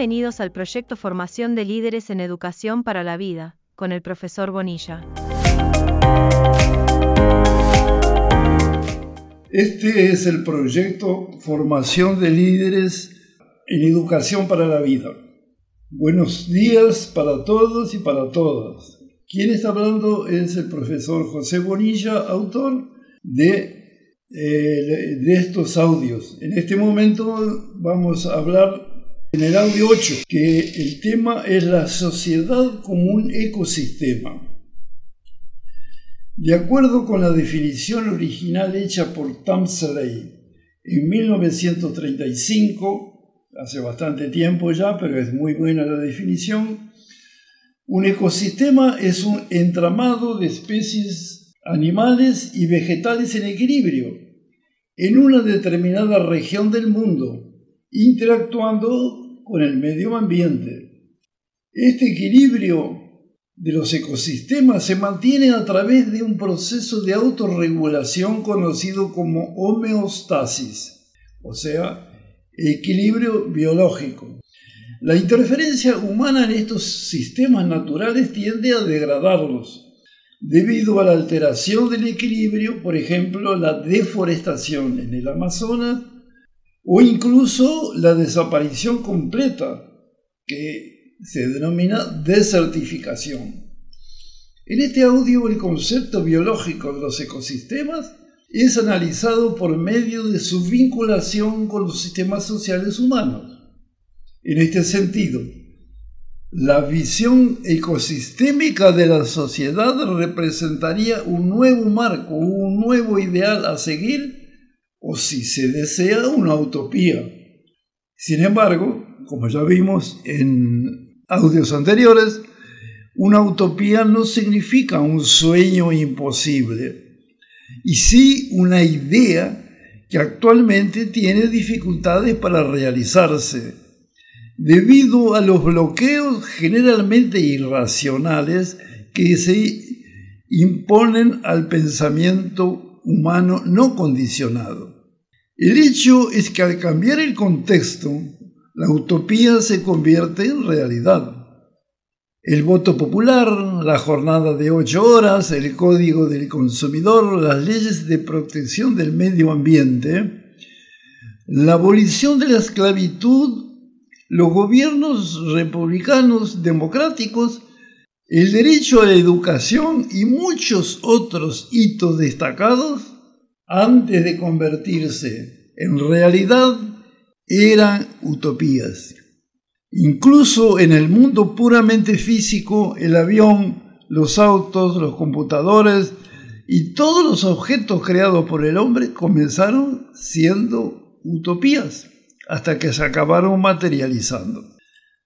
Bienvenidos al proyecto Formación de Líderes en Educación para la Vida, con el profesor Bonilla. Este es el proyecto Formación de Líderes en Educación para la Vida. Buenos días para todos y para todas. Quien está hablando es el profesor José Bonilla, autor de, eh, de estos audios. En este momento vamos a hablar en el audio 8, que el tema es la sociedad como un ecosistema. De acuerdo con la definición original hecha por Tamsley en 1935, hace bastante tiempo ya, pero es muy buena la definición, un ecosistema es un entramado de especies animales y vegetales en equilibrio en una determinada región del mundo, interactuando con el medio ambiente. Este equilibrio de los ecosistemas se mantiene a través de un proceso de autorregulación conocido como homeostasis, o sea, equilibrio biológico. La interferencia humana en estos sistemas naturales tiende a degradarlos, debido a la alteración del equilibrio, por ejemplo, la deforestación en el Amazonas o incluso la desaparición completa, que se denomina desertificación. En este audio el concepto biológico de los ecosistemas es analizado por medio de su vinculación con los sistemas sociales humanos. En este sentido, la visión ecosistémica de la sociedad representaría un nuevo marco, un nuevo ideal a seguir o si se desea una utopía. Sin embargo, como ya vimos en audios anteriores, una utopía no significa un sueño imposible, y sí una idea que actualmente tiene dificultades para realizarse, debido a los bloqueos generalmente irracionales que se imponen al pensamiento humano no condicionado. El hecho es que al cambiar el contexto, la utopía se convierte en realidad. El voto popular, la jornada de ocho horas, el código del consumidor, las leyes de protección del medio ambiente, la abolición de la esclavitud, los gobiernos republicanos democráticos el derecho a la educación y muchos otros hitos destacados, antes de convertirse en realidad, eran utopías. Incluso en el mundo puramente físico, el avión, los autos, los computadores y todos los objetos creados por el hombre comenzaron siendo utopías hasta que se acabaron materializando.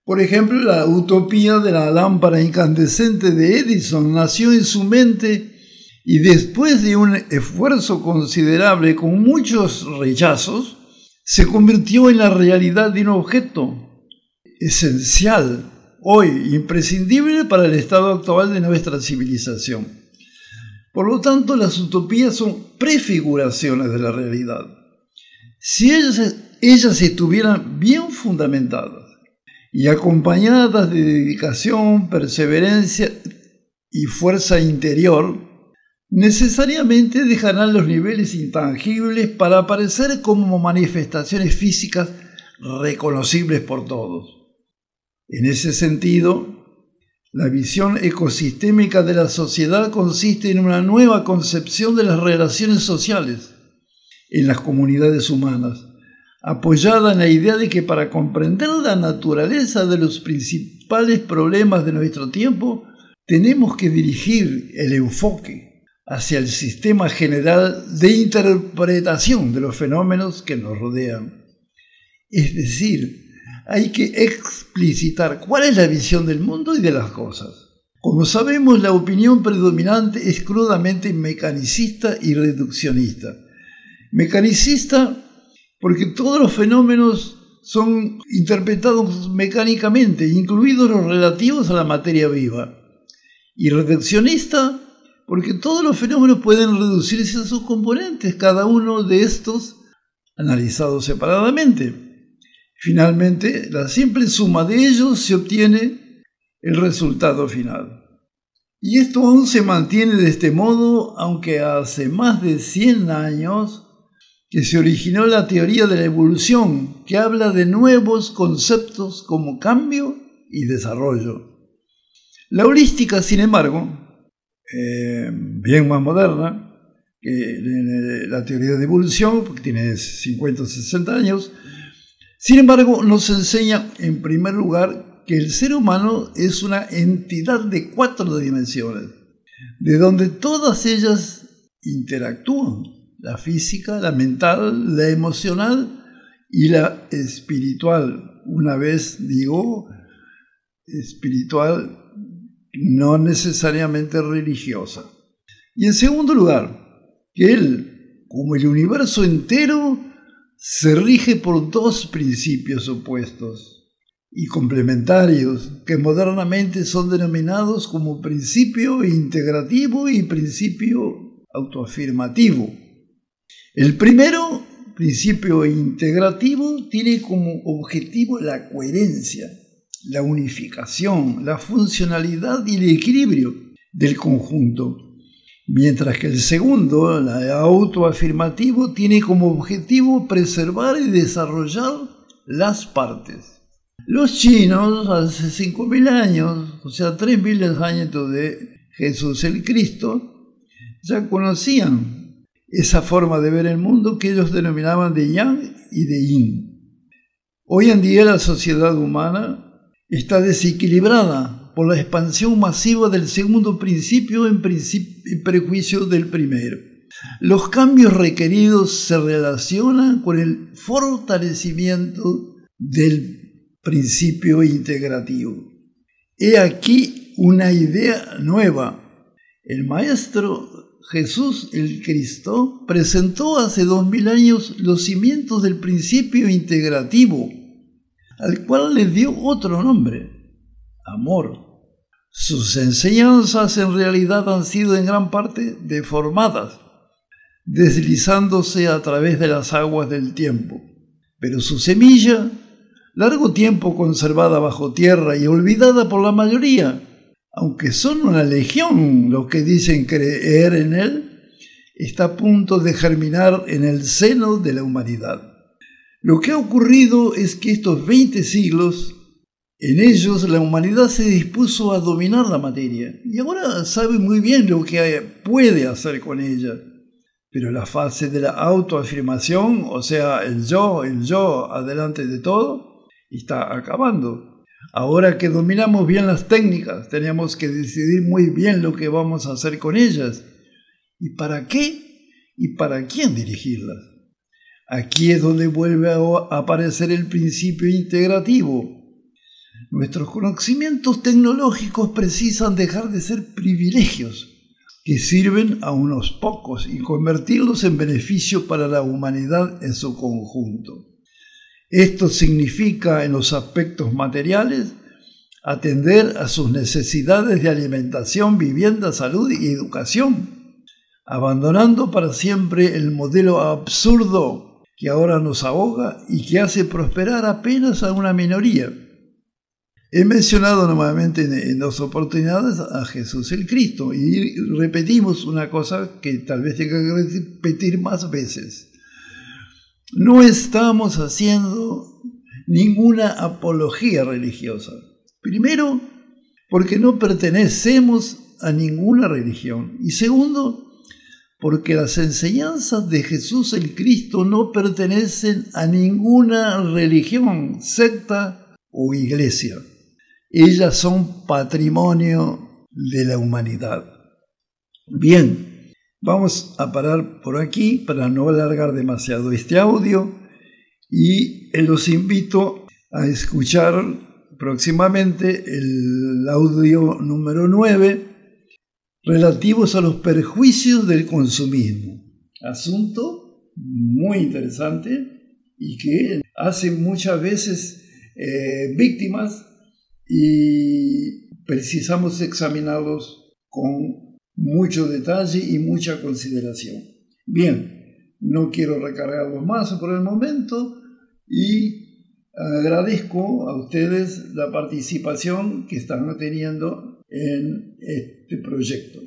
Por ejemplo, la utopía de la lámpara incandescente de Edison nació en su mente y después de un esfuerzo considerable con muchos rechazos, se convirtió en la realidad de un objeto esencial, hoy imprescindible para el estado actual de nuestra civilización. Por lo tanto, las utopías son prefiguraciones de la realidad. Si ellas, ellas estuvieran bien fundamentadas, y acompañadas de dedicación, perseverancia y fuerza interior, necesariamente dejarán los niveles intangibles para aparecer como manifestaciones físicas reconocibles por todos. En ese sentido, la visión ecosistémica de la sociedad consiste en una nueva concepción de las relaciones sociales en las comunidades humanas apoyada en la idea de que para comprender la naturaleza de los principales problemas de nuestro tiempo, tenemos que dirigir el enfoque hacia el sistema general de interpretación de los fenómenos que nos rodean. Es decir, hay que explicitar cuál es la visión del mundo y de las cosas. Como sabemos, la opinión predominante es crudamente mecanicista y reduccionista. Mecanicista porque todos los fenómenos son interpretados mecánicamente, incluidos los relativos a la materia viva. Y reduccionista, porque todos los fenómenos pueden reducirse a sus componentes, cada uno de estos analizados separadamente. Finalmente, la simple suma de ellos se obtiene el resultado final. Y esto aún se mantiene de este modo, aunque hace más de 100 años que se originó la teoría de la evolución, que habla de nuevos conceptos como cambio y desarrollo. La holística, sin embargo, eh, bien más moderna que la teoría de evolución, porque tiene 50 o 60 años, sin embargo, nos enseña en primer lugar que el ser humano es una entidad de cuatro dimensiones, de donde todas ellas interactúan, la física, la mental, la emocional y la espiritual. Una vez digo espiritual, no necesariamente religiosa. Y en segundo lugar, que Él, como el universo entero, se rige por dos principios opuestos y complementarios que modernamente son denominados como principio integrativo y principio autoafirmativo. El primero, principio integrativo, tiene como objetivo la coherencia, la unificación, la funcionalidad y el equilibrio del conjunto mientras que el segundo, el autoafirmativo, tiene como objetivo preservar y desarrollar las partes. Los chinos, hace 5.000 años, o sea, 3.000 años de Jesús el Cristo, ya conocían esa forma de ver el mundo que ellos denominaban de yang y de yin. Hoy en día la sociedad humana está desequilibrada por la expansión masiva del segundo principio en, prejuicio del primero. Los cambios requeridos se relacionan con el fortalecimiento del principio integrativo. He aquí una idea nueva. El Maestro Jesús el Cristo presentó hace dos mil años los cimientos del principio integrativo, al cual le dio otro nombre, amor. Sus enseñanzas en realidad han sido en gran parte deformadas, deslizándose a través de las aguas del tiempo. Pero su semilla, largo tiempo conservada bajo tierra y olvidada por la mayoría, aunque son una legión los que dicen creer en él, está a punto de germinar en el seno de la humanidad. Lo que ha ocurrido es que estos 20 siglos en ellos la humanidad se dispuso a dominar la materia y ahora sabe muy bien lo que puede hacer con ella. Pero la fase de la autoafirmación, o sea, el yo, el yo adelante de todo, está acabando. Ahora que dominamos bien las técnicas, tenemos que decidir muy bien lo que vamos a hacer con ellas y para qué y para quién dirigirlas. Aquí es donde vuelve a aparecer el principio integrativo Nuestros conocimientos tecnológicos precisan dejar de ser privilegios que sirven a unos pocos y convertirlos en beneficio para la humanidad en su conjunto. Esto significa en los aspectos materiales atender a sus necesidades de alimentación, vivienda, salud y educación, abandonando para siempre el modelo absurdo que ahora nos ahoga y que hace prosperar apenas a una minoría He mencionado nuevamente en, dos oportunidades a Jesús el Cristo y repetimos una cosa que tal vez tenga que repetir más veces. No estamos haciendo ninguna apología religiosa. Primero, porque no pertenecemos a ninguna religión. Y segundo, porque las enseñanzas de Jesús el Cristo no pertenecen a ninguna religión, secta o iglesia. Ellas son patrimonio de la humanidad. Bien, vamos a parar por aquí para no alargar demasiado este audio y los invito a escuchar próximamente el audio número 9 relativos a los perjuicios del consumismo. Asunto muy interesante y que hace muchas veces eh, víctimas y precisamos examinarlos con mucho detalle y mucha consideración. Bien, no quiero recargarlos más por el momento y agradezco a ustedes la participación que están teniendo en este proyecto.